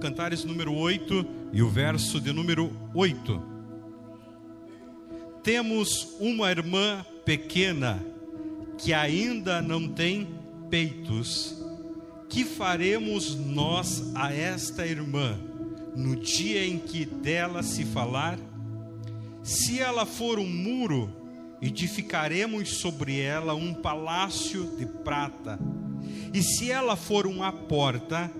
Cantares número 8 e o verso de número 8. Temos uma irmã pequena que ainda não tem peitos. Que faremos nós a esta irmã no dia em que dela se falar? Se ela for um muro, edificaremos sobre ela um palácio de prata. E se ela for uma porta,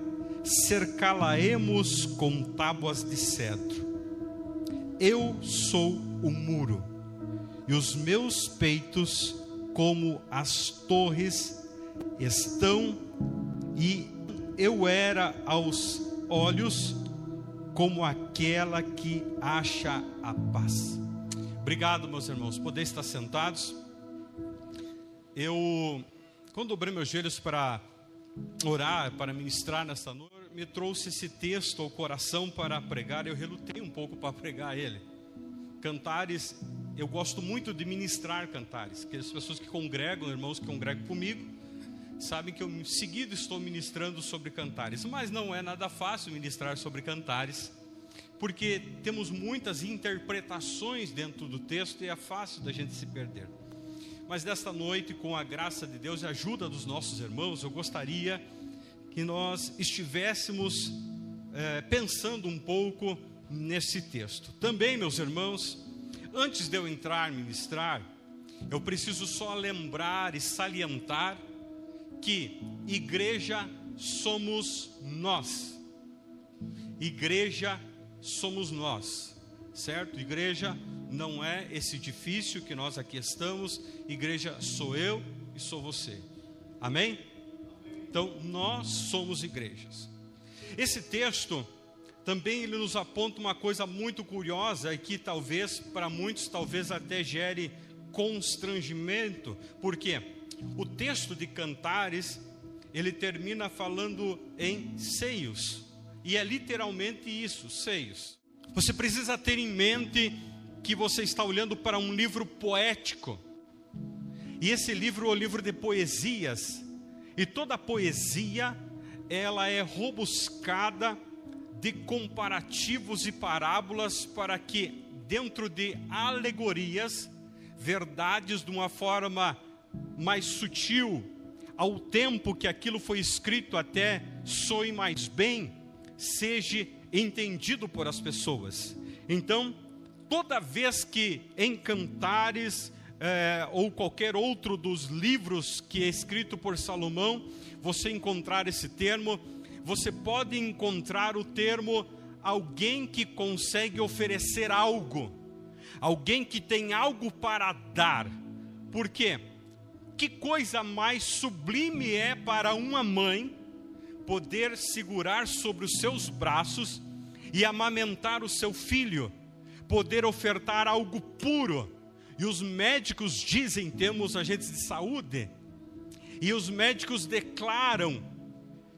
cercá-la-emos com tábuas de cedro. Eu sou o muro, e os meus peitos, como as torres, estão, e eu era aos olhos como aquela que acha a paz. Obrigado, meus irmãos. Poder estar sentados. Eu, quando dobrei meus joelhos para orar, para ministrar nesta noite, me trouxe esse texto ao coração para pregar. Eu relutei um pouco para pregar ele. Cantares, eu gosto muito de ministrar cantares, que as pessoas que congregam, irmãos que congregam comigo, sabem que eu seguido estou ministrando sobre cantares, mas não é nada fácil ministrar sobre cantares, porque temos muitas interpretações dentro do texto e é fácil da gente se perder. Mas desta noite, com a graça de Deus e a ajuda dos nossos irmãos, eu gostaria que nós estivéssemos é, pensando um pouco nesse texto. Também, meus irmãos, antes de eu entrar ministrar, eu preciso só lembrar e salientar que igreja somos nós. Igreja somos nós, certo? Igreja não é esse edifício que nós aqui estamos, igreja sou eu e sou você. Amém? Então, nós somos igrejas. Esse texto também ele nos aponta uma coisa muito curiosa e que talvez para muitos talvez até gere constrangimento, porque o texto de Cantares ele termina falando em seios, e é literalmente isso, seios. Você precisa ter em mente que você está olhando para um livro poético. E esse livro é o livro de poesias. E toda poesia, ela é robuscada de comparativos e parábolas para que dentro de alegorias, verdades de uma forma mais sutil, ao tempo que aquilo foi escrito até soe mais bem, seja entendido por as pessoas. Então, toda vez que em Cantares é, ou qualquer outro dos livros que é escrito por Salomão, você encontrar esse termo, você pode encontrar o termo alguém que consegue oferecer algo, alguém que tem algo para dar. Por quê? Que coisa mais sublime é para uma mãe poder segurar sobre os seus braços e amamentar o seu filho, poder ofertar algo puro. E os médicos dizem, temos agentes de saúde, e os médicos declaram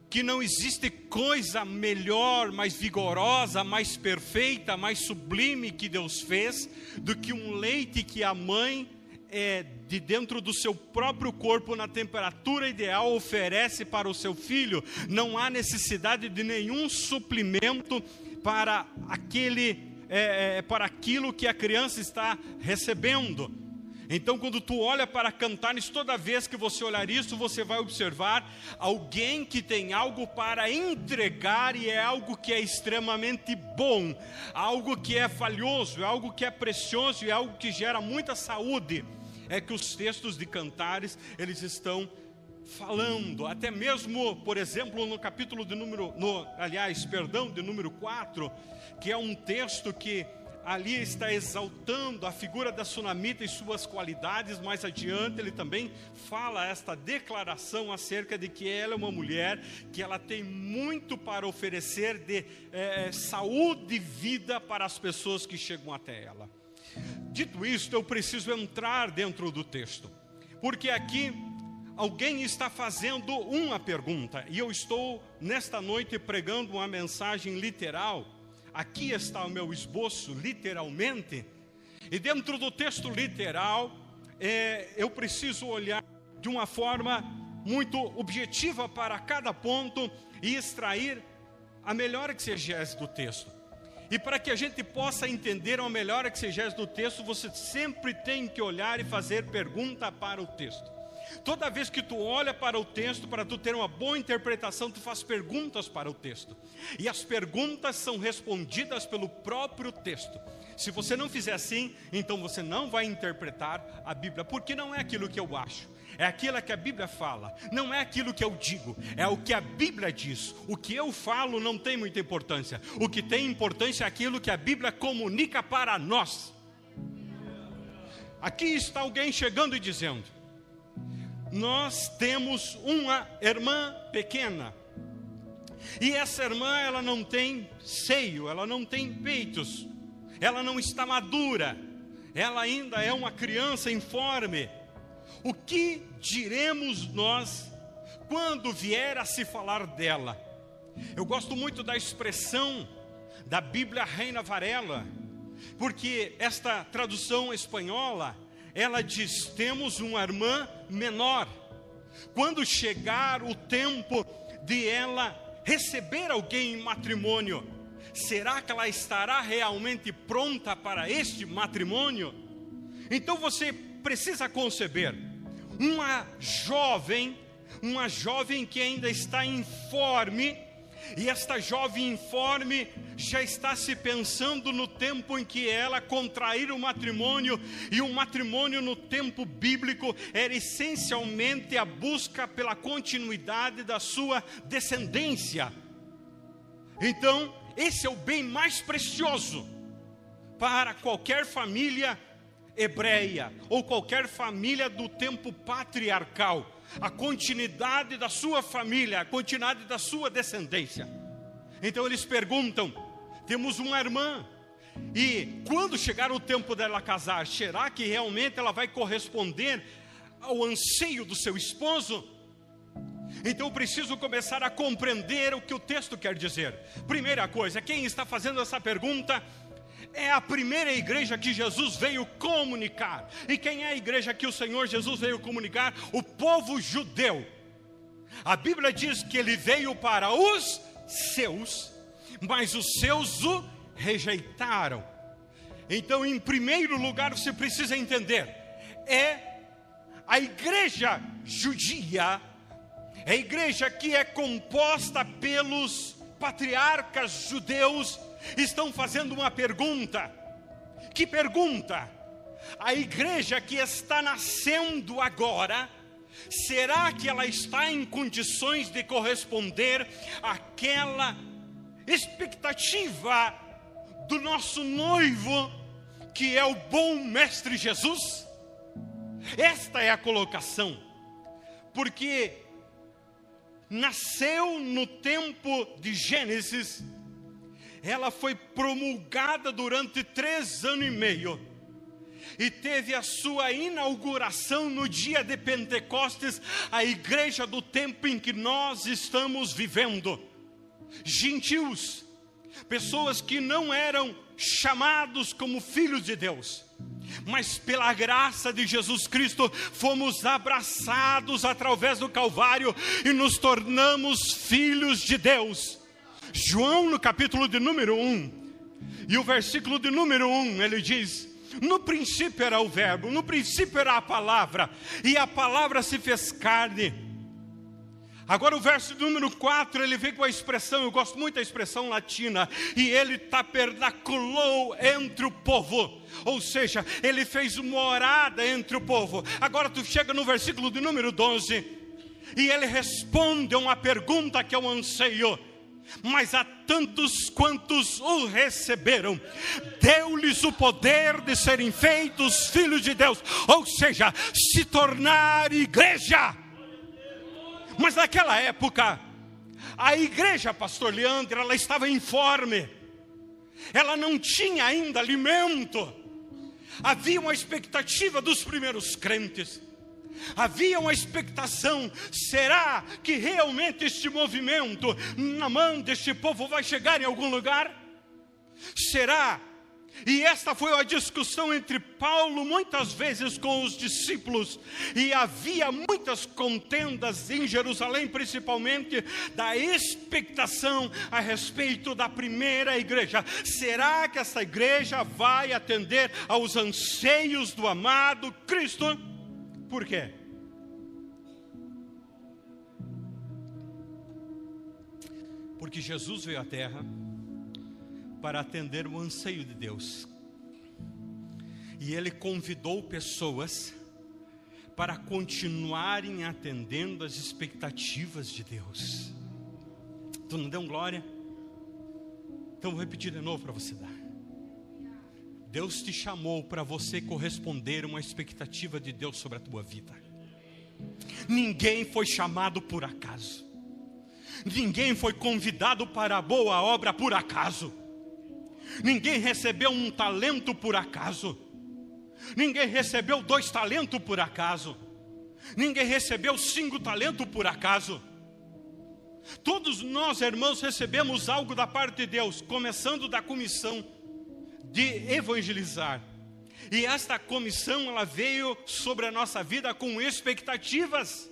que não existe coisa melhor, mais vigorosa, mais perfeita, mais sublime que Deus fez do que um leite que a mãe é, de dentro do seu próprio corpo, na temperatura ideal, oferece para o seu filho, não há necessidade de nenhum suplemento para aquele, é, é, para aquilo que a criança está recebendo. Então, quando tu olha para Cantares, toda vez que você olhar isso, você vai observar alguém que tem algo para entregar e é algo que é extremamente bom, algo que é valioso, é algo que é precioso é algo que gera muita saúde é que os textos de Cantares, eles estão falando, até mesmo, por exemplo, no capítulo de número, no, aliás, perdão, de número 4, que é um texto que ali está exaltando a figura da sunamita e suas qualidades, mais adiante ele também fala esta declaração acerca de que ela é uma mulher que ela tem muito para oferecer de é, saúde e vida para as pessoas que chegam até ela. Dito isto, eu preciso entrar dentro do texto, porque aqui alguém está fazendo uma pergunta, e eu estou nesta noite pregando uma mensagem literal. Aqui está o meu esboço, literalmente, e dentro do texto literal, é, eu preciso olhar de uma forma muito objetiva para cada ponto e extrair a melhor exegese do texto. E para que a gente possa entender a melhor exegese do texto, você sempre tem que olhar e fazer pergunta para o texto. Toda vez que tu olha para o texto, para tu ter uma boa interpretação, tu faz perguntas para o texto. E as perguntas são respondidas pelo próprio texto. Se você não fizer assim, então você não vai interpretar a Bíblia, porque não é aquilo que eu acho, é aquilo que a Bíblia fala, não é aquilo que eu digo, é o que a Bíblia diz. O que eu falo não tem muita importância, o que tem importância é aquilo que a Bíblia comunica para nós. Aqui está alguém chegando e dizendo: Nós temos uma irmã pequena, e essa irmã ela não tem seio, ela não tem peitos ela não está madura, ela ainda é uma criança informe. O que diremos nós quando vier a se falar dela? Eu gosto muito da expressão da Bíblia Reina Varela, porque esta tradução espanhola, ela diz: temos uma irmã menor. Quando chegar o tempo de ela receber alguém em matrimônio, será que ela estará realmente pronta para este matrimônio? Então você precisa conceber uma jovem, uma jovem que ainda está informe, e esta jovem informe já está se pensando no tempo em que ela contrair o matrimônio, e o matrimônio no tempo bíblico era essencialmente a busca pela continuidade da sua descendência. Então, esse é o bem mais precioso para qualquer família hebreia ou qualquer família do tempo patriarcal. A continuidade da sua família, a continuidade da sua descendência. Então eles perguntam: temos uma irmã, e quando chegar o tempo dela casar, será que realmente ela vai corresponder ao anseio do seu esposo? Então eu preciso começar a compreender o que o texto quer dizer. Primeira coisa, quem está fazendo essa pergunta é a primeira igreja que Jesus veio comunicar. E quem é a igreja que o Senhor Jesus veio comunicar? O povo judeu. A Bíblia diz que ele veio para os seus, mas os seus o rejeitaram. Então, em primeiro lugar, você precisa entender: é a igreja judia é a igreja que é composta pelos patriarcas judeus estão fazendo uma pergunta. Que pergunta? A igreja que está nascendo agora, será que ela está em condições de corresponder àquela expectativa do nosso noivo, que é o bom Mestre Jesus? Esta é a colocação, porque nasceu no tempo de Gênesis, ela foi promulgada durante três anos e meio, e teve a sua inauguração no dia de Pentecostes, a igreja do tempo em que nós estamos vivendo. Gentios, pessoas que não eram chamados como filhos de Deus, mas pela graça de Jesus Cristo fomos abraçados através do Calvário e nos tornamos filhos de Deus. João, no capítulo de número 1, e o versículo de número 1, ele diz: No princípio era o Verbo, no princípio era a palavra, e a palavra se fez carne. Agora o verso número 4, ele vem com a expressão, eu gosto muito da expressão latina, e ele tabernaculou entre o povo, ou seja, ele fez morada entre o povo. Agora tu chega no versículo de número 12, e ele responde a uma pergunta que eu anseio, mas a tantos quantos o receberam, deu-lhes o poder de serem feitos filhos de Deus, ou seja, se tornar igreja. Mas naquela época, a igreja, pastor Leandro, ela estava informe, ela não tinha ainda alimento, havia uma expectativa dos primeiros crentes, havia uma expectação: será que realmente este movimento na mão deste povo vai chegar em algum lugar? Será E esta foi a discussão entre Paulo muitas vezes com os discípulos, e havia muitas contendas em Jerusalém, principalmente da expectação a respeito da primeira igreja. Será que essa igreja vai atender aos anseios do amado Cristo? Por quê? Porque Jesus veio à terra para atender o anseio de Deus. E ele convidou pessoas para continuarem atendendo as expectativas de Deus. Tu não deu glória? Então vou repetir de novo para você dar. Deus te chamou para você corresponder uma expectativa de Deus sobre a tua vida. Ninguém foi chamado por acaso. Ninguém foi convidado para a boa obra por acaso. Ninguém recebeu um talento por acaso. Ninguém recebeu dois talentos por acaso. Ninguém recebeu cinco talentos por acaso. Todos nós, irmãos, recebemos algo da parte de Deus, começando da comissão de evangelizar. E esta comissão ela veio sobre a nossa vida com expectativas.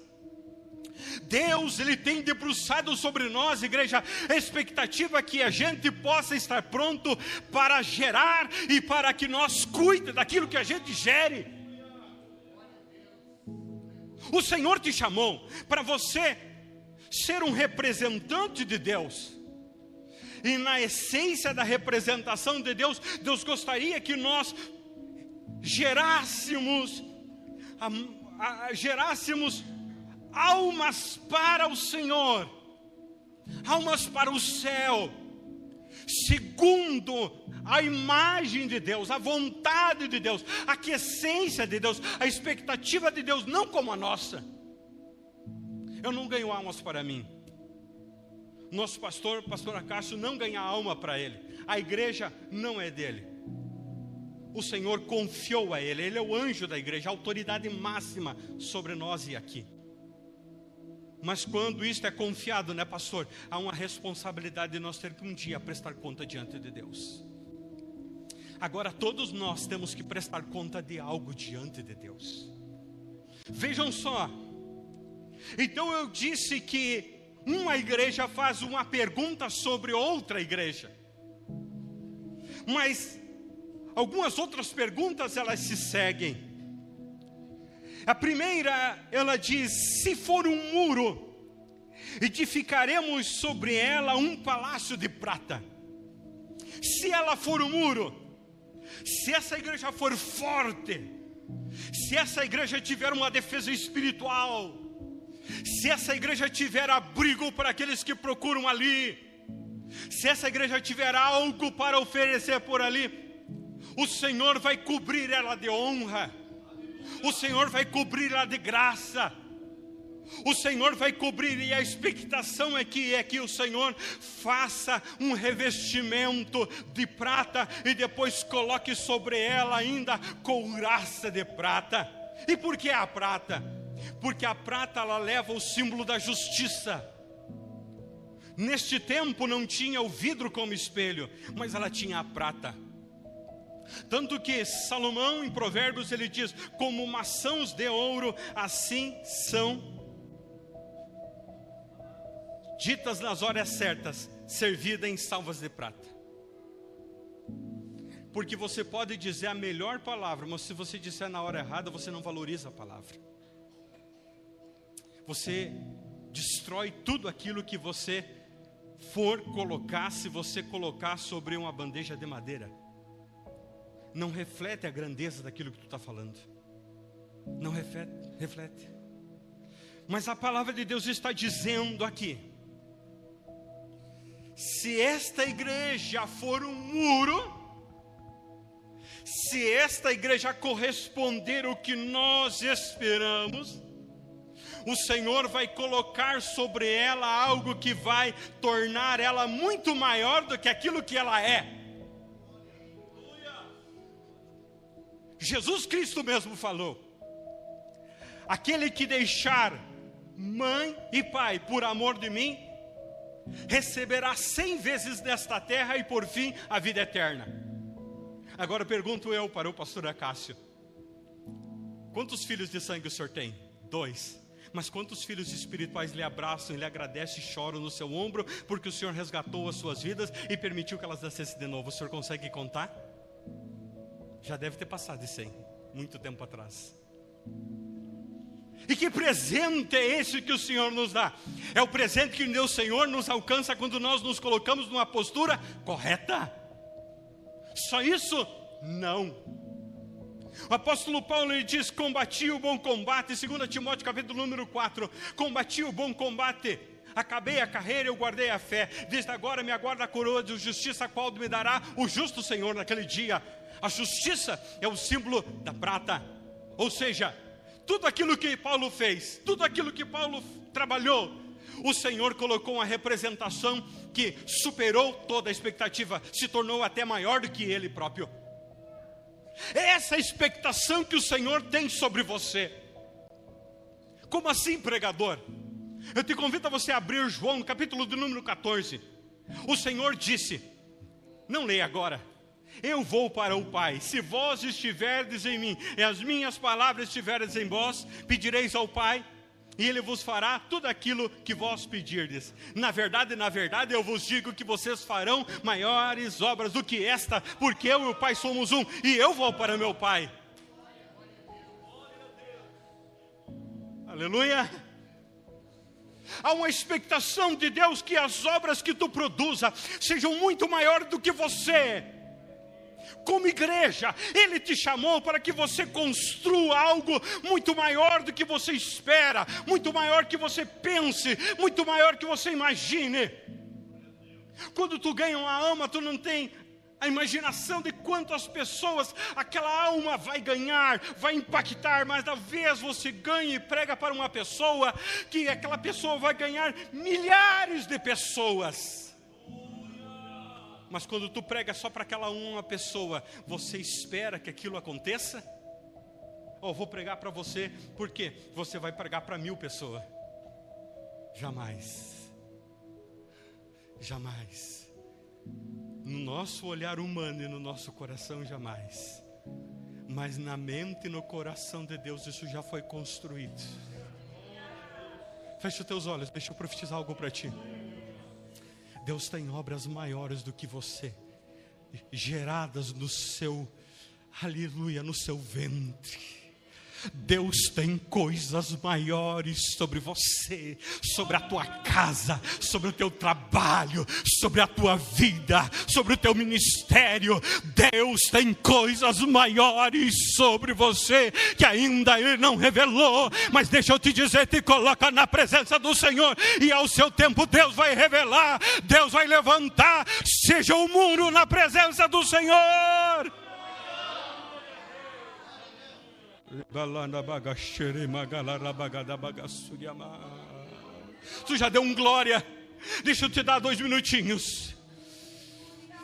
Deus, Ele tem debruçado sobre nós, igreja, expectativa que a gente possa estar pronto para gerar e para que nós cuide daquilo que a gente gere. O Senhor te chamou para você ser um representante de Deus. E na essência da representação de Deus, Deus gostaria que nós gerássemos, a, a, gerássemos almas para o Senhor, almas para o céu, segundo a imagem de Deus, a vontade de Deus, a essência de Deus, a expectativa de Deus, não como a nossa. Eu não ganho almas para mim. Nosso pastor, pastor Acácio, não ganha alma para ele. A igreja não é dele. O Senhor confiou a ele, ele é o anjo da igreja, a autoridade máxima sobre nós e aqui. Mas quando isto é confiado, né, pastor? Há uma responsabilidade de nós ter que um dia prestar conta diante de Deus. Agora, todos nós temos que prestar conta de algo diante de Deus. Vejam só. Então eu disse que uma igreja faz uma pergunta sobre outra igreja. Mas algumas outras perguntas elas se seguem. A primeira, ela diz: se for um muro, edificaremos sobre ela um palácio de prata. Se ela for um muro, se essa igreja for forte, se essa igreja tiver uma defesa espiritual, se essa igreja tiver abrigo para aqueles que procuram ali, se essa igreja tiver algo para oferecer por ali, o Senhor vai cobrir ela de honra o Senhor vai cobrir-a de graça. O Senhor vai cobrir, e a expectação é que, é que o Senhor faça um revestimento de prata e depois coloque sobre ela ainda couraça de prata. E por que a prata? Porque a prata ela leva o símbolo da justiça. Neste tempo não tinha o vidro como espelho, mas ela tinha a prata. Tanto que Salomão, em Provérbios, ele diz: Como maçãs de ouro, assim são ditas nas horas certas, servidas em salvas de prata. Porque você pode dizer a melhor palavra, mas se você disser na hora errada, você não valoriza a palavra. Você destrói tudo aquilo que você for colocar, se você colocar sobre uma bandeja de madeira não reflete a grandeza daquilo que tu está falando. Não reflete, reflete. Mas a palavra de Deus está dizendo aqui: se esta igreja for um muro, se esta igreja corresponder o que nós esperamos, o Senhor vai colocar sobre ela algo que vai tornar ela muito maior do que aquilo que ela é. Jesus Cristo mesmo falou: aquele que deixar mãe e pai por amor de mim, receberá cem vezes nesta terra e por fim a vida eterna. Agora pergunto eu para o pastor Acácio: quantos filhos de sangue o senhor tem? Dois. Mas quantos filhos espirituais lhe abraçam, lhe agradecem e choram no seu ombro, porque o Senhor resgatou as suas vidas e permitiu que elas nascessem de novo? O Senhor consegue contar? Já deve ter passado de 100, muito tempo atrás. E que presente é esse que o Senhor nos dá? É o presente que o Senhor nos alcança quando nós nos colocamos numa postura correta. Só isso? Não. O apóstolo Paulo ele diz: Combati o bom combate, 2 Timóteo capítulo número 4: Combati o bom combate, acabei a carreira, eu guardei a fé. Desde agora me aguarda a coroa de justiça, a qual me dará o justo Senhor naquele dia. A justiça é o símbolo da prata, ou seja, tudo aquilo que Paulo fez, tudo aquilo que Paulo trabalhou, o Senhor colocou uma representação que superou toda a expectativa, se tornou até maior do que ele próprio. É essa expectação que o Senhor tem sobre você. Como assim, pregador? Eu te convido a você abrir João, capítulo do número 14. O Senhor disse: Não leia agora. Eu vou para o Pai. Se vós estiverdes em mim e as minhas palavras estiverdes em vós, pedireis ao Pai e ele vos fará tudo aquilo que vós pedirdes. Na verdade, na verdade, eu vos digo que vocês farão maiores obras do que esta, porque eu e o Pai somos um, e eu vou para meu Pai. Aleluia. Há uma expectação de Deus que as obras que tu produza sejam muito maiores do que você como igreja, Ele te chamou para que você construa algo muito maior do que você espera, muito maior que você pense, muito maior que você imagine. Quando tu ganha uma alma, tu não tem a imaginação de quantas pessoas aquela alma vai ganhar, vai impactar, mas da vez você ganha e prega para uma pessoa, que aquela pessoa vai ganhar milhares de pessoas. Mas quando tu prega só para aquela uma pessoa, você espera que aquilo aconteça? Ou vou pregar para você, porque você vai pregar para mil pessoas? Jamais. Jamais. No nosso olhar humano e no nosso coração, jamais. Mas na mente e no coração de Deus, isso já foi construído. Feche os teus olhos, deixa eu profetizar algo para ti. Deus tem obras maiores do que você, geradas no seu, aleluia, no seu ventre. Deus tem coisas maiores sobre você, sobre a tua casa, sobre o teu trabalho, sobre a tua vida, sobre o teu ministério. Deus tem coisas maiores sobre você que ainda Ele não revelou. Mas deixa eu te dizer: te coloca na presença do Senhor e ao seu tempo Deus vai revelar, Deus vai levantar. Seja o muro na presença do Senhor. Tu já deu um glória. Deixa eu te dar dois minutinhos.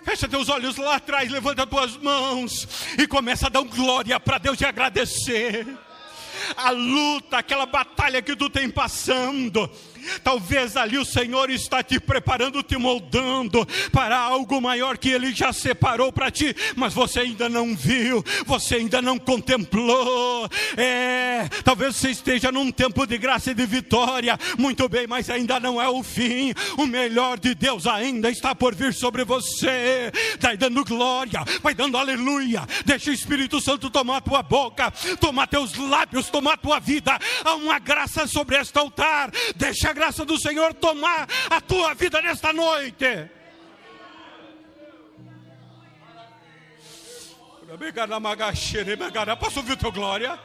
Fecha teus olhos lá atrás, levanta tuas mãos e começa a dar um glória para Deus e agradecer. A luta, aquela batalha que tu tem passando, Talvez ali o Senhor está te preparando, te moldando para algo maior que Ele já separou para ti, mas você ainda não viu, você ainda não contemplou. É, talvez você esteja num tempo de graça e de vitória, muito bem, mas ainda não é o fim. O melhor de Deus ainda está por vir sobre você. Vai dando glória, vai dando aleluia. Deixa o Espírito Santo tomar tua boca, tomar teus lábios, tomar tua vida. Há uma graça sobre este altar. Deixa graça do Senhor tomar a tua vida nesta noite. Posso ouvir tua glória?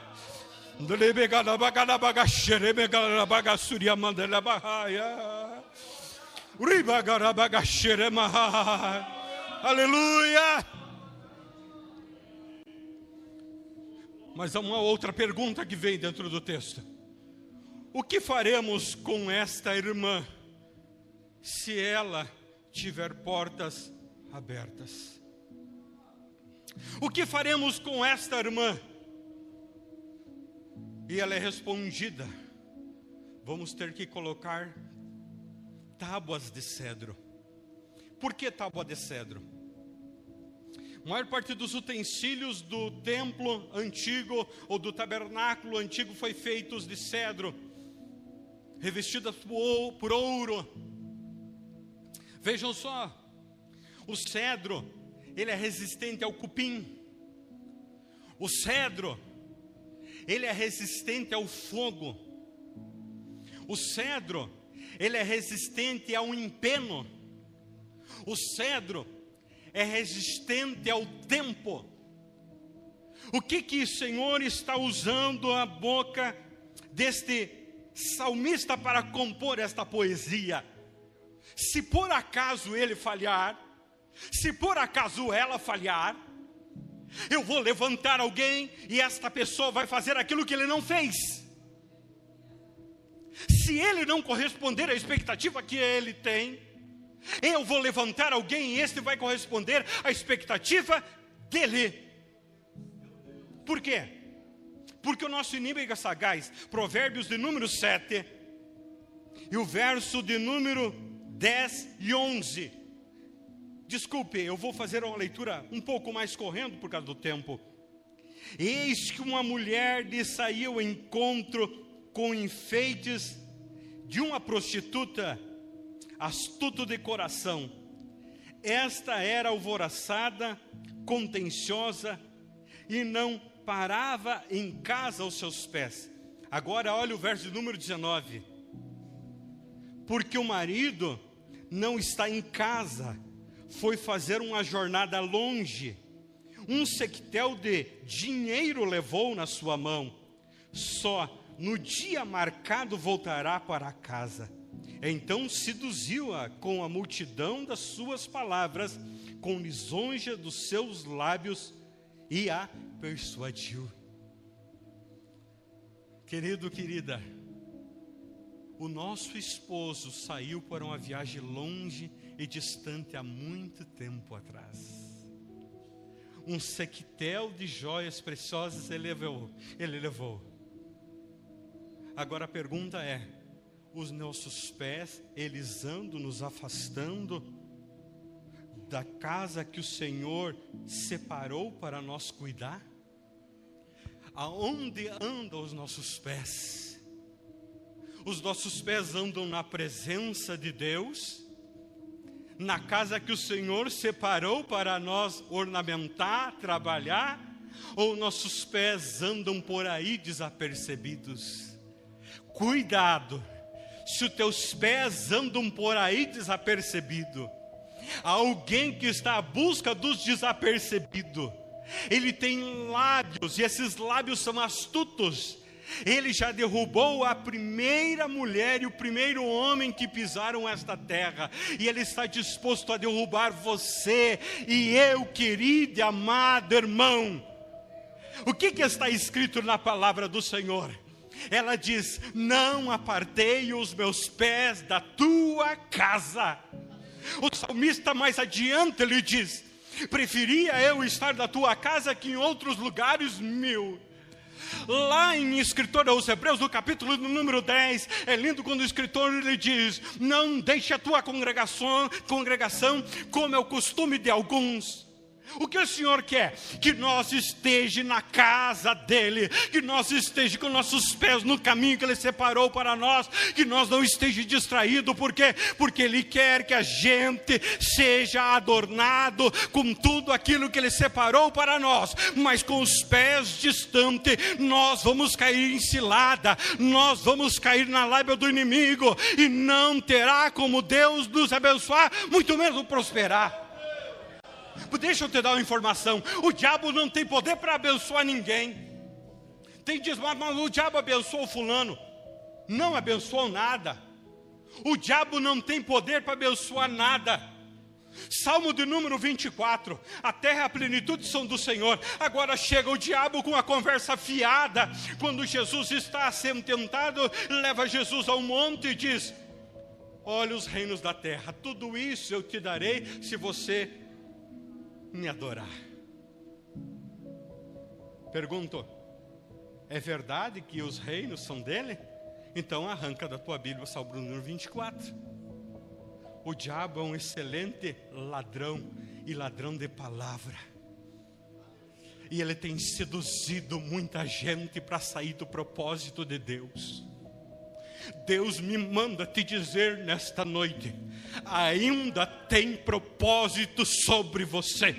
Aleluia! Mas há uma outra pergunta que vem dentro do texto. O que faremos com esta irmã se ela tiver portas abertas? O que faremos com esta irmã? E ela é respondida: vamos ter que colocar tábuas de cedro. Por que tábua de cedro? A maior parte dos utensílios do templo antigo ou do tabernáculo antigo foi feitos de cedro, revestidas por ouro. Vejam só, o cedro, ele é resistente ao cupim. O cedro, ele é resistente ao fogo. O cedro, ele é resistente ao empeno. O cedro é resistente ao tempo. O que que o Senhor está usando a boca deste salmista para compor esta poesia? Se por acaso ele falhar, se por acaso ela falhar, eu vou levantar alguém e esta pessoa vai fazer aquilo que ele não fez. Se ele não corresponder à expectativa que ele tem, eu vou levantar alguém e este vai corresponder à expectativa dele. Por quê? Porque o nosso inimigo é sagaz. Provérbios de número 7 e o verso de número 10 e 11. Desculpe, eu vou fazer uma leitura um pouco mais correndo por causa do tempo. Eis que uma mulher lhe saiu ao encontro com enfeites de uma prostituta astuto de coração. Esta era alvoroçada, contenciosa e não parava em casa aos seus pés. Agora olha o verso número 19. Porque o marido não está em casa, foi fazer uma jornada longe. Um sectel de dinheiro levou na sua mão. Só no dia marcado voltará para casa. Então seduziu-a com a multidão das suas palavras, com lisonja dos seus lábios, e a persuadiu. Querido, querida, o nosso esposo saiu para uma viagem longe e distante há muito tempo atrás. Um sequetel de joias preciosas ele levou. Ele levou. Agora a pergunta é: os nossos pés, eles andam nos afastando da casa que o Senhor separou para nós cuidar? Aonde andam os nossos pés? Os nossos pés andam na presença de Deus, na casa que o Senhor separou para nós ornamentar, trabalhar, ou nossos pés andam por aí desapercebidos? Cuidado! se os teus pés andam por aí desapercebido, alguém que está à busca dos desapercebidos, ele tem lábios, e esses lábios são astutos. Ele já derrubou a primeira mulher e o primeiro homem que pisaram esta terra, e ele está disposto a derrubar você e eu, querido e amado irmão. O que, que está escrito na palavra do Senhor? ela diz: Não apartei os meus pés da tua casa. O salmista mais adiante ele diz: Preferia eu estar da tua casa que em outros lugares mil. Lá em escritor aos Hebreus, no capítulo número 10, é lindo quando o escritor ele diz: Não deixe a tua congregação, congregação como é o costume de alguns o que o Senhor quer? Que nós esteja na casa dEle, que nós esteja com nossos pés no caminho que Ele separou para nós, que nós não esteja distraído, por quê? Porque Ele quer que a gente seja adornado com tudo aquilo que Ele separou para nós, mas com os pés distantes, nós vamos cair em cilada, nós vamos cair na lábia do inimigo, e não terá como Deus nos abençoar, muito menos prosperar. Deixa eu te dar uma informação: o diabo não tem poder para abençoar ninguém. Tem diz, mas o diabo abençoou fulano. Não abençoou nada. O diabo não tem poder para abençoar nada. Salmo de número 24: A terra e a plenitude são do Senhor. Agora chega o diabo com a conversa fiada. Quando Jesus está sendo tentado, leva Jesus ao monte e diz: Olha os reinos da terra, tudo isso eu te darei se você me adorar. Pergunto: é verdade que os reinos são dele? Então arranca da tua Bíblia o Salmo número 24. O diabo é um excelente ladrão e ladrão de palavra. e ele tem seduzido muita gente para sair do propósito de Deus. Deus me manda te dizer nesta noite: ainda tem propósito sobre você.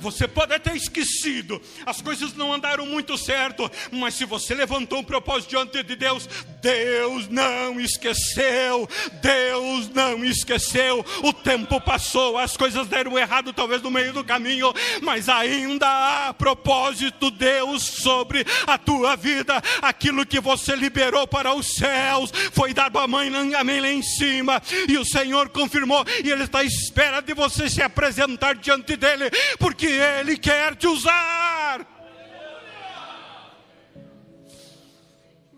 Você pode até esquecido, as coisas não andaram muito certo, mas se você levantou um propósito diante de Deus, Deus não esqueceu, Deus não esqueceu. O tempo passou, as coisas deram errado, talvez no meio do caminho, mas ainda há propósito, Deus, sobre a tua vida. Aquilo que você liberou para os céus foi dado a mãe, amém, lá em cima, e o Senhor confirmou, e Ele está à espera de você se apresentar diante dEle, porque Ele quer te usar.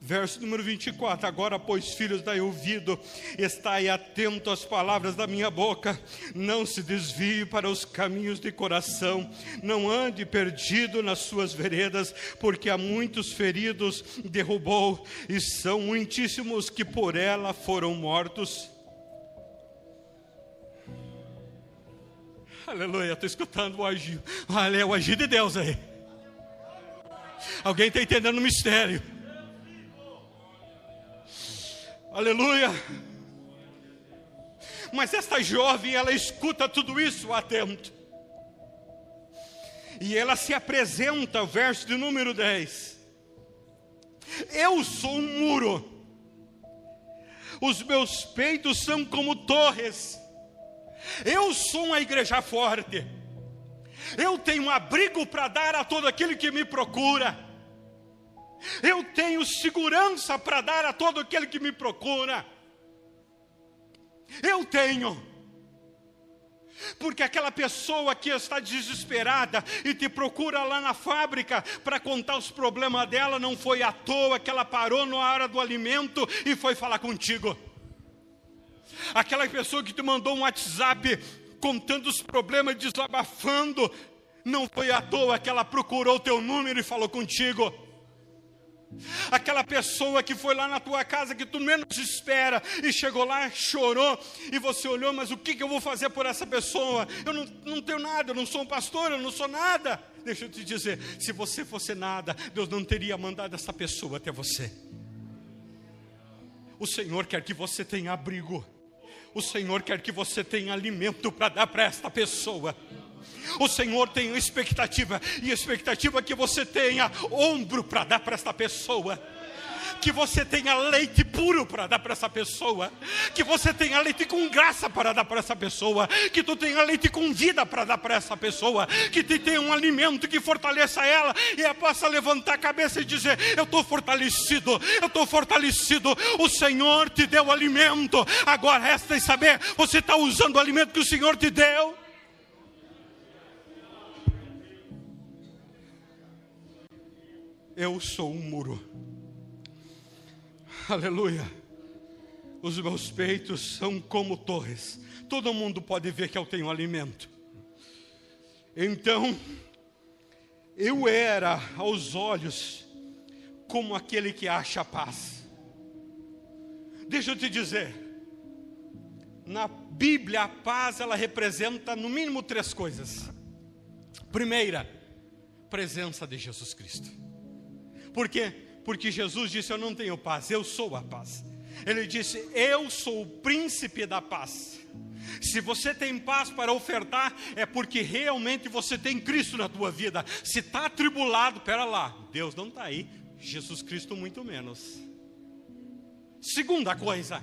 Verso número 24: Agora, pois, filhos, dai ouvido, estai atento às palavras da minha boca, não se desvie para os caminhos de coração, não ande perdido nas suas veredas, porque há muitos feridos derrubou, e são muitíssimos que por ela foram mortos. Aleluia, estou escutando o agir, olha, o agir de Deus aí. Alguém está entendendo o mistério? Aleluia. Mas esta jovem, ela escuta tudo isso atento. E ela se apresenta, verso de número 10. Eu sou um muro, os meus peitos são como torres, eu sou uma igreja forte, eu tenho abrigo para dar a todo aquele que me procura. Eu tenho segurança para dar a todo aquele que me procura. Eu tenho. Porque aquela pessoa que está desesperada e te procura lá na fábrica para contar os problemas dela, não foi à toa que ela parou na hora do alimento e foi falar contigo. Aquela pessoa que te mandou um WhatsApp contando os problemas, desabafando, não foi à toa que ela procurou o teu número e falou contigo. Aquela pessoa que foi lá na tua casa que tu menos espera e chegou lá, chorou e você olhou, mas o que, que eu vou fazer por essa pessoa? Eu não, não tenho nada, eu não sou um pastor, eu não sou nada. Deixa eu te dizer: se você fosse nada, Deus não teria mandado essa pessoa até você. O Senhor quer que você tenha abrigo, o Senhor quer que você tenha alimento para dar para esta pessoa. O Senhor tem expectativa, e a expectativa que você tenha ombro para dar para esta pessoa. Que você tenha leite puro para dar para essa pessoa, que você tenha leite com graça para dar para essa pessoa, que tu tenha leite com vida para dar para essa pessoa, que te tenha um alimento que fortaleça ela e ela possa levantar a cabeça e dizer: Eu estou fortalecido, eu estou fortalecido. O Senhor te deu alimento, agora resta em saber: você está usando o alimento que o Senhor te deu? Eu sou um muro. Aleluia. Os meus peitos são como torres. Todo mundo pode ver que eu tenho alimento. Então, eu era aos olhos como aquele que acha paz. Deixa eu te dizer, na Bíblia a paz ela representa no mínimo três coisas. Primeira, presença de Jesus Cristo. Por quê? Porque Jesus disse: Eu não tenho paz, eu sou a paz. Ele disse: Eu sou o príncipe da paz. Se você tem paz para ofertar, é porque realmente você tem Cristo na tua vida. Se está atribulado, pera lá, Deus não está aí, Jesus Cristo muito menos. Segunda coisa,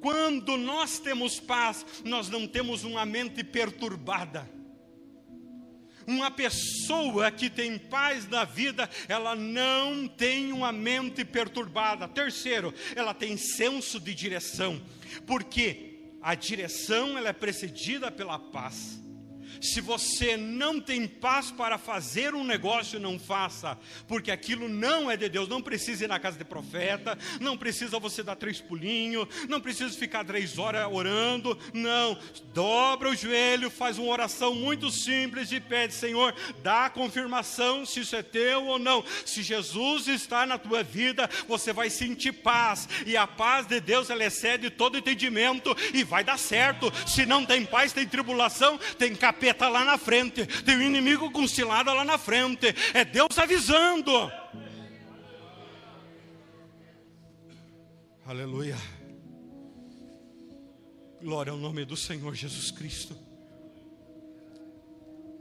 quando nós temos paz, nós não temos uma mente perturbada. Uma pessoa que tem paz na vida, ela não tem uma mente perturbada. Terceiro, ela tem senso de direção, porque a direção ela é precedida pela paz. Se você não tem paz para fazer um negócio, não faça, porque aquilo não é de Deus. Não precisa ir na casa de profeta, não precisa você dar três pulinhos, não precisa ficar três horas orando. Não, dobra o joelho, faz uma oração muito simples e pede: Senhor, dá a confirmação se isso é teu ou não. Se Jesus está na tua vida, você vai sentir paz, e a paz de Deus ela excede todo entendimento e vai dar certo. Se não tem paz, tem tribulação, tem capeta capeta lá na frente, tem o um inimigo com cilada lá na frente, é Deus avisando. Aleluia. Glória ao nome do Senhor Jesus Cristo.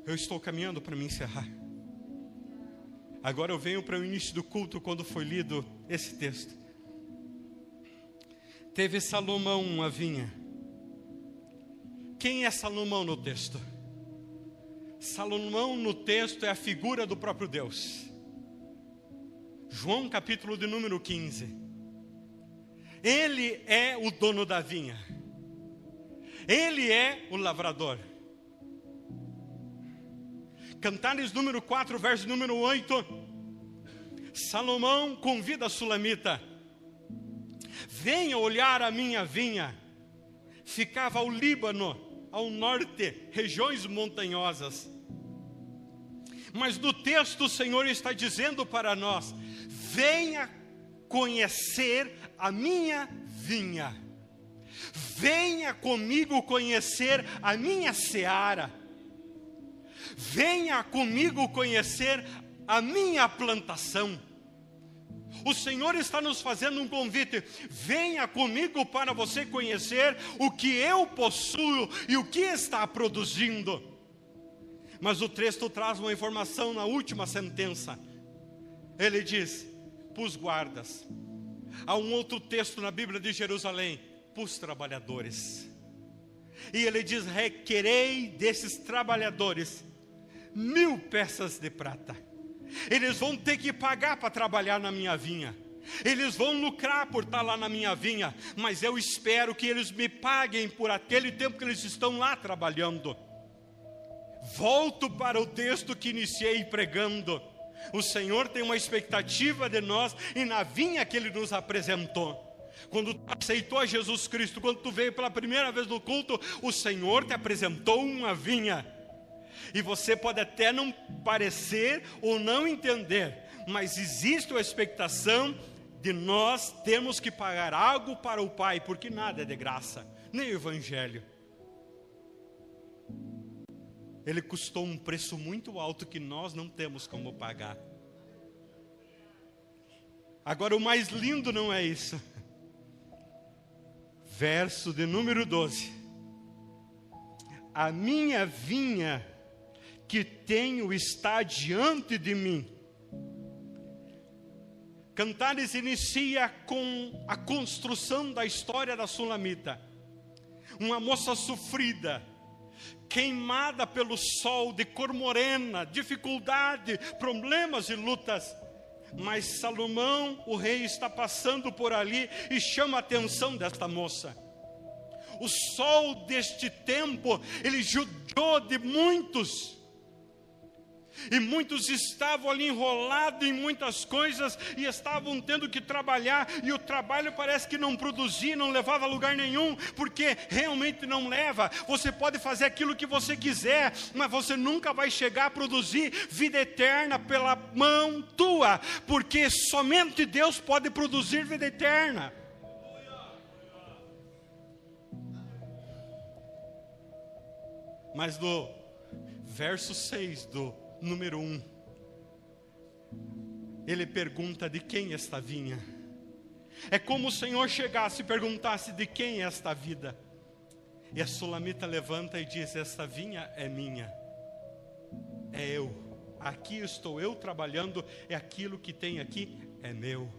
Eu estou caminhando para me encerrar. Agora eu venho para o início do culto, quando foi lido esse texto. Teve Salomão uma vinha. Quem é Salomão no texto? Salomão no texto é a figura do próprio Deus. João capítulo de número 15. Ele é o dono da vinha. Ele é o lavrador. Cantares número 4, verso número 8. Salomão convida a Sulamita: Venha olhar a minha vinha. Ficava ao Líbano, ao norte, regiões montanhosas. Mas no texto o Senhor está dizendo para nós: venha conhecer a minha vinha, venha comigo conhecer a minha seara, venha comigo conhecer a minha plantação. O Senhor está nos fazendo um convite. Venha comigo para você conhecer o que eu possuo e o que está produzindo. Mas o texto traz uma informação na última sentença. Ele diz: pus guardas. Há um outro texto na Bíblia de Jerusalém: pus trabalhadores. E ele diz: requerei desses trabalhadores mil peças de prata eles vão ter que pagar para trabalhar na minha vinha. Eles vão lucrar por estar lá na minha vinha, mas eu espero que eles me paguem por aquele tempo que eles estão lá trabalhando. Volto para o texto que iniciei pregando. O Senhor tem uma expectativa de nós e na vinha que Ele nos apresentou. Quando tu aceitou a Jesus Cristo, quando tu veio pela primeira vez no culto, o Senhor te apresentou uma vinha e você pode até não parecer ou não entender, mas existe a expectação de nós temos que pagar algo para o Pai, porque nada é de graça, nem o Evangelho. Ele custou um preço muito alto que nós não temos como pagar. Agora, o mais lindo não é isso. Verso de número 12: A minha vinha que tenho está diante de mim. Cantares inicia com a construção da história da Sulamita, uma moça sofrida, queimada pelo sol, de cor morena, dificuldade, problemas e lutas. Mas Salomão, o rei, está passando por ali e chama a atenção desta moça. O sol deste tempo, ele judiou de muitos e muitos estavam ali enrolados em muitas coisas e estavam tendo que trabalhar, e o trabalho parece que não produzia, não levava a lugar nenhum, porque realmente não leva. Você pode fazer aquilo que você quiser, mas você nunca vai chegar a produzir vida eterna pela mão tua, porque somente Deus pode produzir vida eterna. Mas no verso 6 do número um. Ele pergunta de quem esta vinha. É como o Senhor chegasse e perguntasse de quem é esta vida. E a sulamita levanta e diz: Esta vinha é minha, é eu. Aqui estou eu trabalhando, é aquilo que tem aqui, é meu.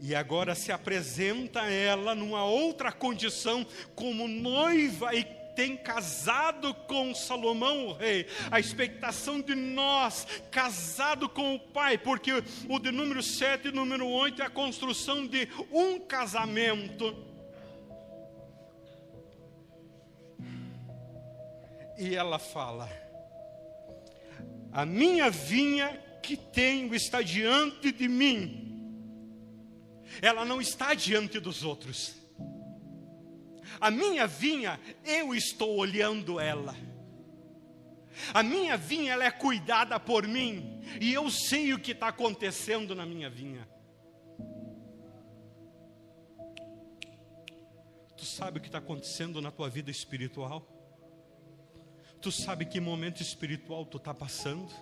E agora se apresenta ela numa outra condição, como noiva e tem casado com Salomão, o rei, a expectação de nós, casado com o pai, porque o de número 7 e número 8 é a construção de um casamento. E ela fala: A minha vinha que tenho está diante de mim, ela não está diante dos outros. A minha vinha, eu estou olhando ela. A minha vinha, ela é cuidada por mim, e eu sei o que está acontecendo na minha vinha. Tu sabe o que está acontecendo na tua vida espiritual? Tu sabe que momento espiritual tu está passando?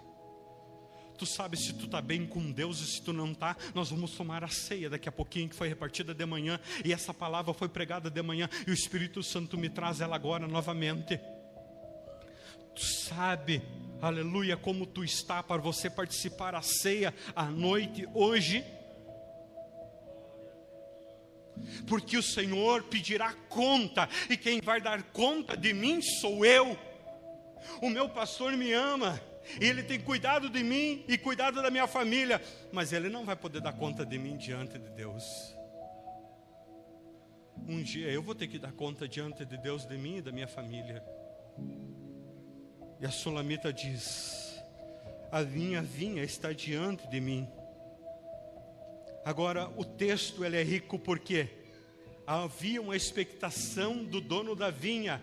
Tu sabe se tu está bem com Deus e se tu não está? Nós vamos tomar a ceia daqui a pouquinho que foi repartida de manhã e essa palavra foi pregada de manhã e o Espírito Santo me traz ela agora novamente. Tu sabe, aleluia, como tu está para você participar a ceia à noite hoje? porque o Senhor pedirá conta, e quem vai dar conta de mim sou eu. O meu pastor me ama, e ele tem cuidado de mim e cuidado da minha família, mas ele não vai poder dar conta de mim diante de Deus. Um dia eu vou ter que dar conta diante de Deus de mim e da minha família. E a Sulamita diz: A vinha, vinha está diante de mim Agora, o texto ele é rico porque havia uma expectação do dono da vinha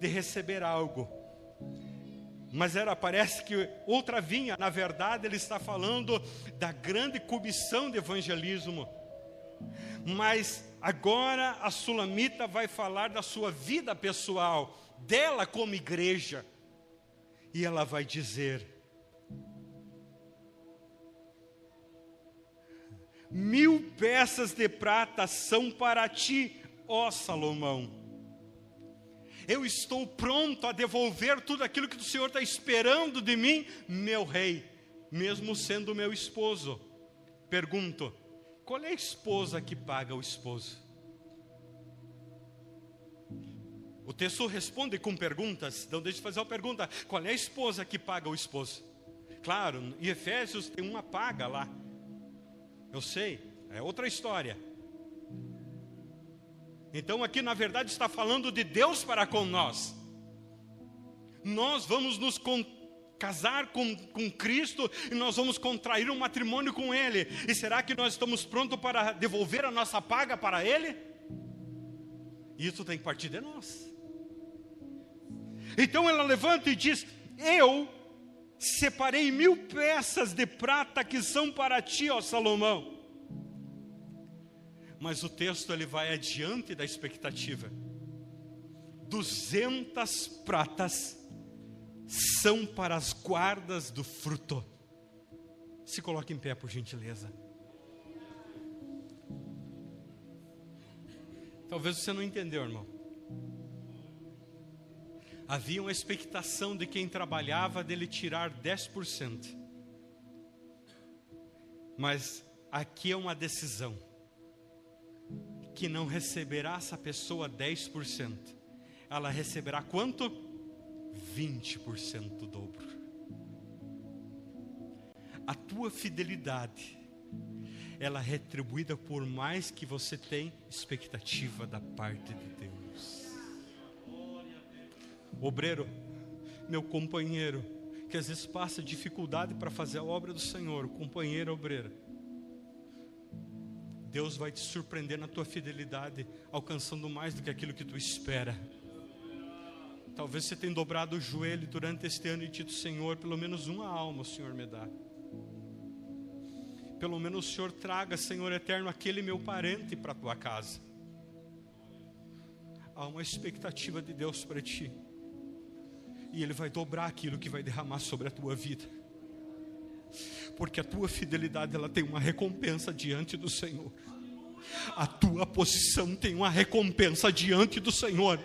de receber algo. Mas era, parece que outra vinha, na verdade, ele está falando da grande comissão de evangelismo. Mas agora a sulamita vai falar da sua vida pessoal, dela como igreja. E ela vai dizer: Mil peças de prata são para ti, ó Salomão. Eu estou pronto a devolver tudo aquilo que o Senhor está esperando de mim, meu rei, mesmo sendo meu esposo. Pergunto: qual é a esposa que paga o esposo? O texto responde com perguntas, então deixa eu fazer uma pergunta: qual é a esposa que paga o esposo? Claro, em Efésios tem uma paga lá, eu sei, é outra história. Então aqui na verdade está falando de Deus para com nós. Nós vamos nos casar com, com Cristo e nós vamos contrair um matrimônio com Ele. E será que nós estamos prontos para devolver a nossa paga para Ele? Isso tem que partir de nós. Então ela levanta e diz: Eu separei mil peças de prata que são para ti, ó Salomão. Mas o texto ele vai adiante da expectativa. Duzentas pratas são para as guardas do fruto. Se coloque em pé, por gentileza. Talvez você não entendeu, irmão havia uma expectação de quem trabalhava dele tirar 10%. Mas aqui é uma decisão que não receberá essa pessoa 10%. Ela receberá quanto? 20% do dobro. A tua fidelidade ela é retribuída por mais que você tem expectativa da parte de Deus obreiro, meu companheiro, que às vezes passa dificuldade para fazer a obra do Senhor, companheiro obreiro. Deus vai te surpreender na tua fidelidade, alcançando mais do que aquilo que tu espera. Talvez você tenha dobrado o joelho durante este ano e dito: Senhor, pelo menos uma alma o Senhor me dá. Pelo menos o Senhor traga, Senhor eterno, aquele meu parente para a tua casa. Há uma expectativa de Deus para ti e Ele vai dobrar aquilo que vai derramar sobre a tua vida. Porque a tua fidelidade ela tem uma recompensa diante do Senhor. A tua posição tem uma recompensa diante do Senhor.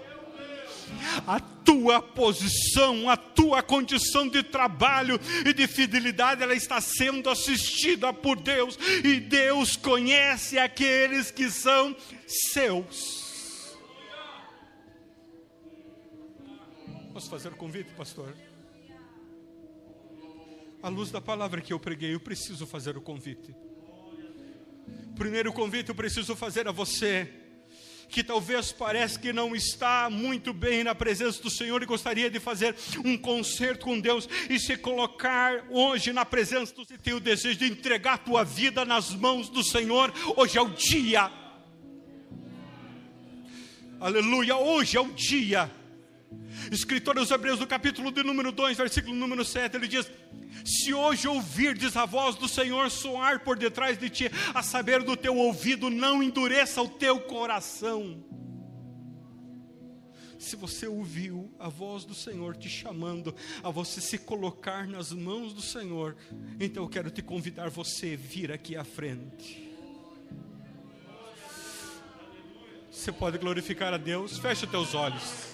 A tua posição, a tua condição de trabalho e de fidelidade, ela está sendo assistida por Deus, e Deus conhece aqueles que são seus. Posso fazer o convite, pastor? À luz da palavra que eu preguei, eu preciso fazer o convite. Primeiro convite eu preciso fazer a você que talvez parece que não está muito bem na presença do Senhor e gostaria de fazer um concerto com Deus e se colocar hoje na presença do Senhor, tem o desejo de entregar a tua vida nas mãos do Senhor, hoje é o dia. Aleluia, hoje é o dia. Escritor dos Hebreus, no capítulo de número 2, versículo número 7, ele diz: Se hoje ouvirdes a voz do Senhor soar por detrás de ti, a saber do teu ouvido, não endureça o teu coração. Se você ouviu a voz do Senhor te chamando a você se colocar nas mãos do Senhor, então eu quero te convidar você vir aqui à frente. Você pode glorificar a Deus, feche os teus olhos.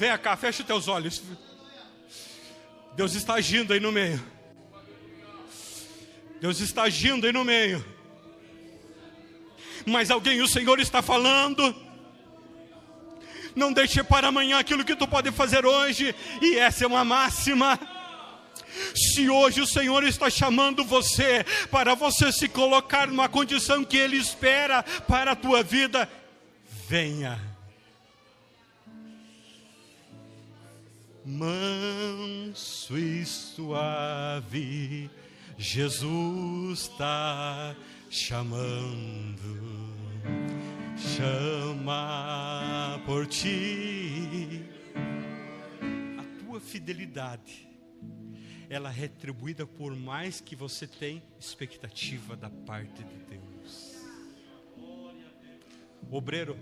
Venha cá, feche os teus olhos. Deus está agindo aí no meio. Deus está agindo aí no meio. Mas alguém, o Senhor está falando. Não deixe para amanhã aquilo que tu pode fazer hoje. E essa é uma máxima. Se hoje o Senhor está chamando você para você se colocar numa condição que Ele espera para a tua vida, venha. Manso e suave, Jesus está chamando, chama por ti. A tua fidelidade, ela é retribuída por mais que você tem expectativa da parte de Deus. Obreiro,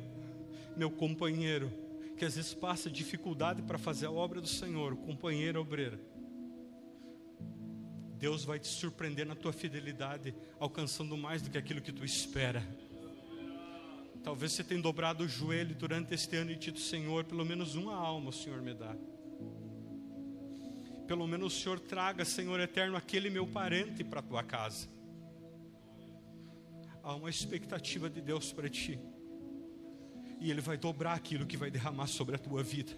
meu companheiro, que às vezes passa dificuldade para fazer a obra do Senhor, companheiro obreiro. Deus vai te surpreender na tua fidelidade, alcançando mais do que aquilo que tu espera. Talvez você tenha dobrado o joelho durante este ano e dito, Senhor, pelo menos uma alma o Senhor me dá. Pelo menos o Senhor traga, Senhor eterno, aquele meu parente para a tua casa. Há uma expectativa de Deus para ti e Ele vai dobrar aquilo que vai derramar sobre a tua vida.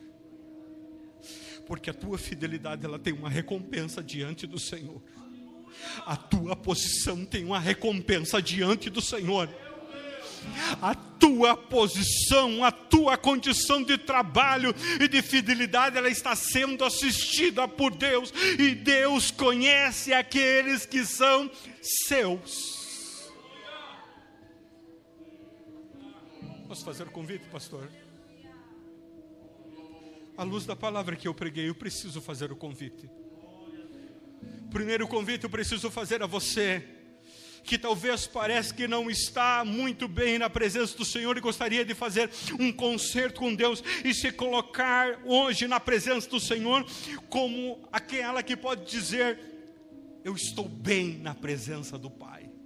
Porque a tua fidelidade ela tem uma recompensa diante do Senhor. A tua posição tem uma recompensa diante do Senhor. A tua posição, a tua condição de trabalho e de fidelidade, ela está sendo assistida por Deus, e Deus conhece aqueles que são seus. Posso fazer o convite, pastor? À luz da palavra que eu preguei, eu preciso fazer o convite. Primeiro convite eu preciso fazer a você que talvez parece que não está muito bem na presença do Senhor e gostaria de fazer um concerto com Deus e se colocar hoje na presença do Senhor como aquela que pode dizer: Eu estou bem na presença do Pai.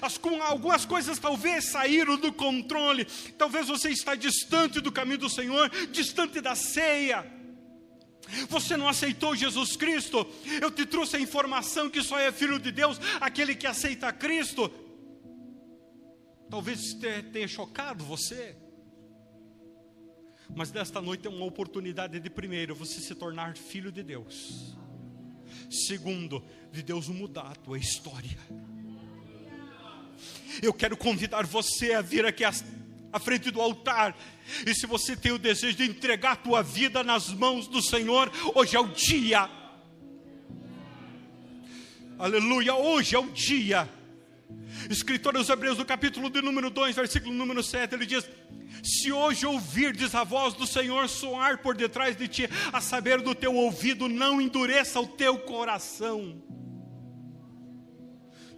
As, algumas coisas talvez saíram do controle. Talvez você está distante do caminho do Senhor, distante da ceia. Você não aceitou Jesus Cristo. Eu te trouxe a informação que só é filho de Deus aquele que aceita Cristo. Talvez tenha chocado você. Mas desta noite é uma oportunidade de primeiro você se tornar filho de Deus. Segundo, de Deus mudar a tua história. Eu quero convidar você a vir aqui à frente do altar. E se você tem o desejo de entregar a tua vida nas mãos do Senhor, hoje é o dia. Aleluia, hoje é o dia. Escritor dos Hebreus, no capítulo de número 2, versículo número 7, ele diz: Se hoje ouvirdes a voz do Senhor soar por detrás de ti, a saber do teu ouvido, não endureça o teu coração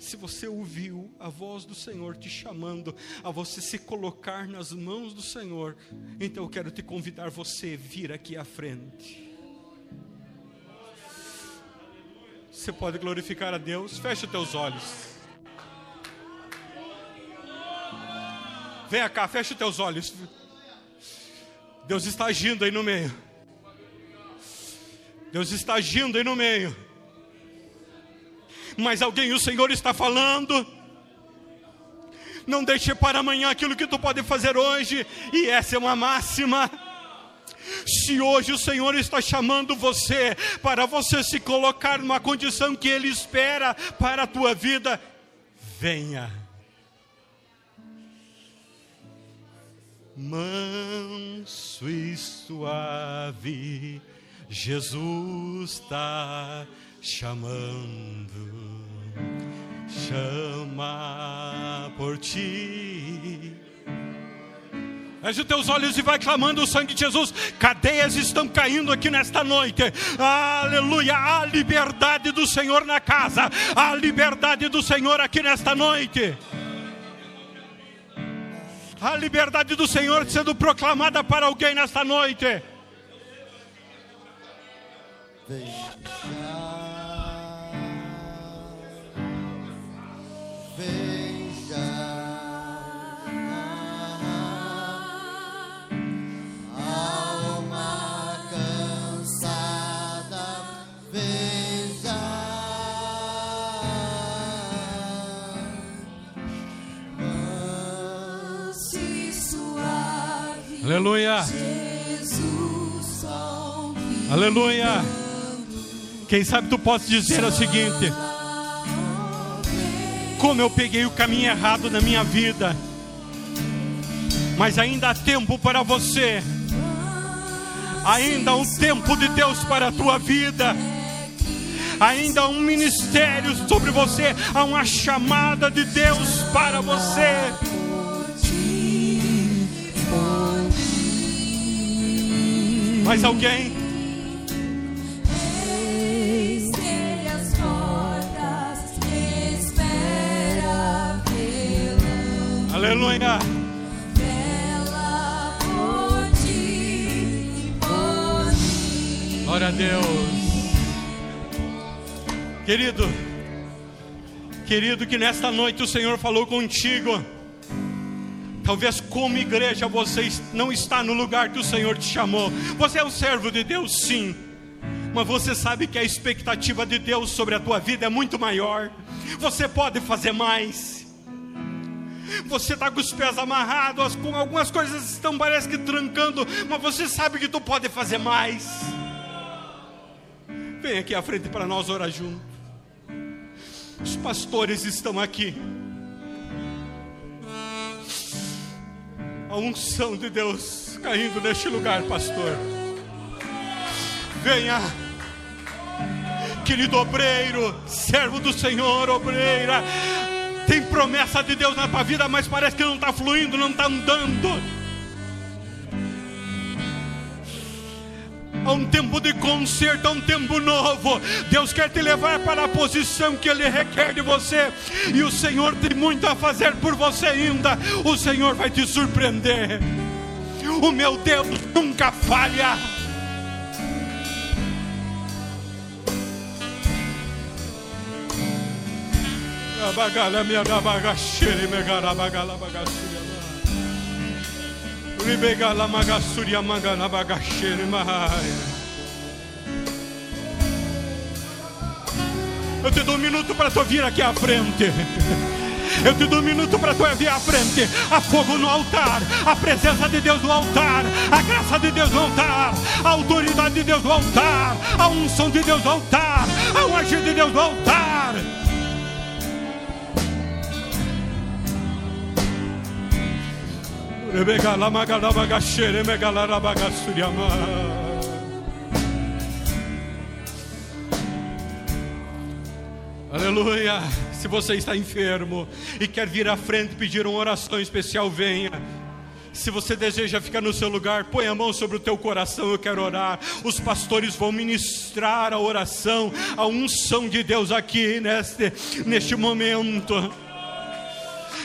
se você ouviu a voz do Senhor te chamando a você se colocar nas mãos do Senhor, então eu quero te convidar você vir aqui à frente. Você pode glorificar a Deus, feche os teus olhos. Venha cá, feche os teus olhos. Deus está agindo aí no meio. Deus está agindo aí no meio mas alguém o Senhor está falando. Não deixe para amanhã aquilo que tu pode fazer hoje, e essa é uma máxima. Se hoje o Senhor está chamando você para você se colocar numa condição que Ele espera para a tua vida, venha. Manso e suave, Jesus está chamando, chama por ti. Feche os teus olhos e vai clamando o sangue de Jesus. Cadeias estão caindo aqui nesta noite. Aleluia. A liberdade do Senhor na casa. A liberdade do Senhor aqui nesta noite. A liberdade do Senhor sendo proclamada para alguém nesta noite. Alma Aleluia. Aleluia. Quem sabe tu podes dizer o seguinte: Como eu peguei o caminho errado na minha vida, mas ainda há tempo para você, ainda há um tempo de Deus para a tua vida, ainda há um ministério sobre você, há uma chamada de Deus para você. Mais alguém? Aleluia. Glória a Deus. Querido, querido, que nesta noite o Senhor falou contigo. Talvez como igreja você não está no lugar que o Senhor te chamou. Você é um servo de Deus, sim. Mas você sabe que a expectativa de Deus sobre a tua vida é muito maior. Você pode fazer mais. Você está com os pés amarrados, com algumas coisas estão parece que trancando, mas você sabe que tu pode fazer mais. Vem aqui à frente para nós orar juntos. Os pastores estão aqui. A unção de Deus caindo neste lugar, pastor. Venha, querido obreiro, servo do Senhor, obreira. Tem promessa de Deus na tua vida, mas parece que não está fluindo, não está andando. Há um tempo de conserto, há um tempo novo. Deus quer te levar para a posição que Ele requer de você. E o Senhor tem muito a fazer por você ainda. O Senhor vai te surpreender. O meu Deus nunca falha. Abagala minha abagaxere megara bagala bagaxere. Eu te dou um minuto para tu vir aqui à frente. Eu te dou um minuto para tu vir à frente. Há fogo no altar, a presença de Deus no altar, a graça de Deus no altar, a autoridade de Deus no altar, a unção de Deus no altar, a agir de Deus no altar. Aleluia. Se você está enfermo e quer vir à frente pedir uma oração especial, venha. Se você deseja ficar no seu lugar, põe a mão sobre o teu coração, eu quero orar. Os pastores vão ministrar a oração, a unção de Deus aqui neste, neste momento.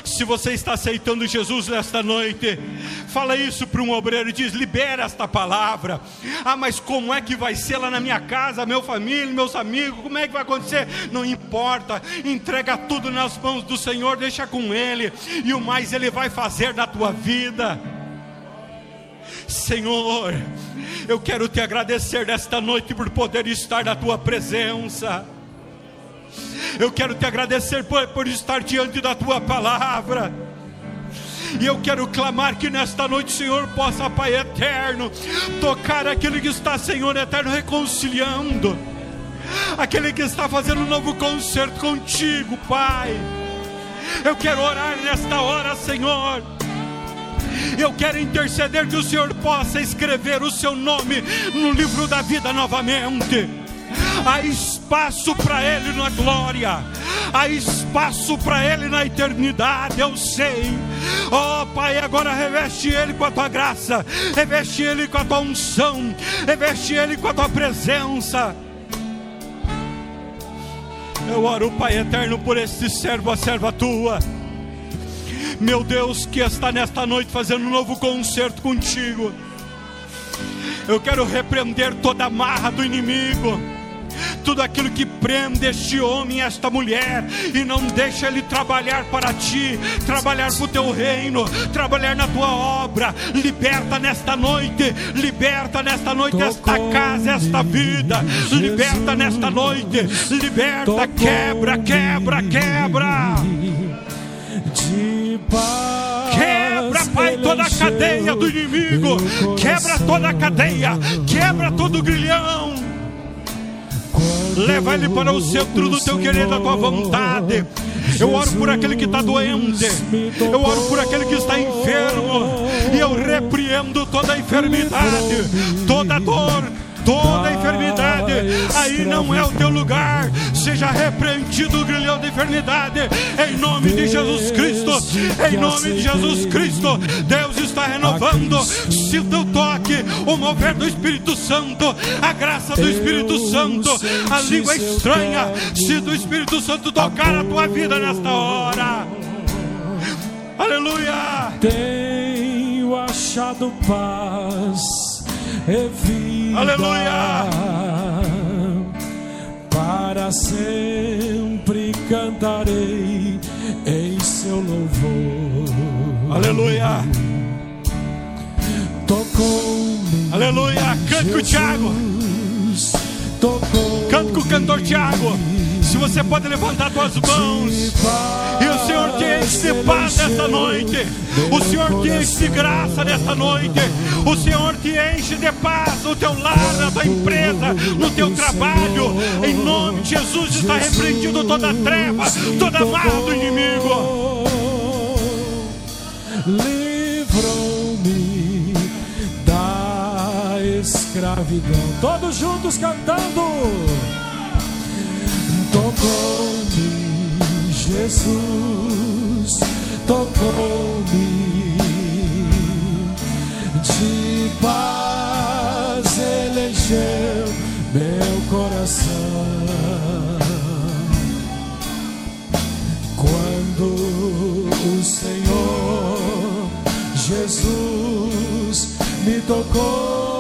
Se você está aceitando Jesus nesta noite, fala isso para um obreiro e diz: libera esta palavra. Ah, mas como é que vai ser lá na minha casa, meu família, meus amigos? Como é que vai acontecer? Não importa, entrega tudo nas mãos do Senhor, deixa com Ele, e o mais Ele vai fazer da tua vida. Senhor, eu quero te agradecer nesta noite por poder estar na tua presença. Eu quero te agradecer por, por estar diante da tua palavra. E eu quero clamar que nesta noite, Senhor, possa, Pai eterno, tocar aquele que está, Senhor eterno, reconciliando, aquele que está fazendo um novo concerto contigo, Pai. Eu quero orar nesta hora, Senhor, Eu quero interceder que o Senhor possa escrever o seu nome no livro da vida novamente. Há espaço para Ele na glória, há espaço para Ele na eternidade, eu sei. Oh Pai, agora reveste Ele com a tua graça, reveste Ele com a tua unção, reveste Ele com a tua presença. Eu oro, Pai eterno, por este servo, a serva tua. Meu Deus, que está nesta noite fazendo um novo concerto contigo. Eu quero repreender toda a marra do inimigo tudo aquilo que prende este homem, esta mulher, e não deixa ele trabalhar para ti, trabalhar para o teu reino, trabalhar na tua obra. Liberta nesta noite, liberta nesta noite esta casa, esta vida, liberta nesta noite, liberta, quebra, quebra, quebra. De paz, Quebra, Pai, toda a cadeia do inimigo. Quebra toda a cadeia. Quebra todo o grilhão. Leva ele para o centro do teu querer, da tua vontade. Eu oro por aquele que está doente. Eu oro por aquele que está enfermo. E eu repreendo toda a enfermidade, toda dor, toda enfermidade. Aí não é o teu lugar. Seja repreendido o grilhão da enfermidade. Em nome de Jesus Cristo. Em nome de Jesus Cristo. Deus está renovando. Sinta o toque, o mover do Espírito Santo, a graça do Espírito Santo, a língua estranha. Se do Espírito Santo tocar a tua vida nesta hora. Aleluia! tenho achado paz vida. Aleluia! Para sempre cantarei em seu louvor. Aleluia! Tocou-me. Aleluia! Cante com o Tiago. Tocou. Cante com o cantor Tiago. Se você pode levantar suas mãos. E o Senhor te enche de paz nesta noite. O Senhor te enche de graça nesta noite. O Senhor te enche de paz no teu lar, na tua empresa, no teu trabalho. Em nome de Jesus está repreendido toda treva, toda marra do inimigo. Livrou-me da escravidão. Todos juntos cantando. Tocou-me, Jesus, tocou-me. De paz ele encheu meu coração. Quando o Senhor Jesus me tocou,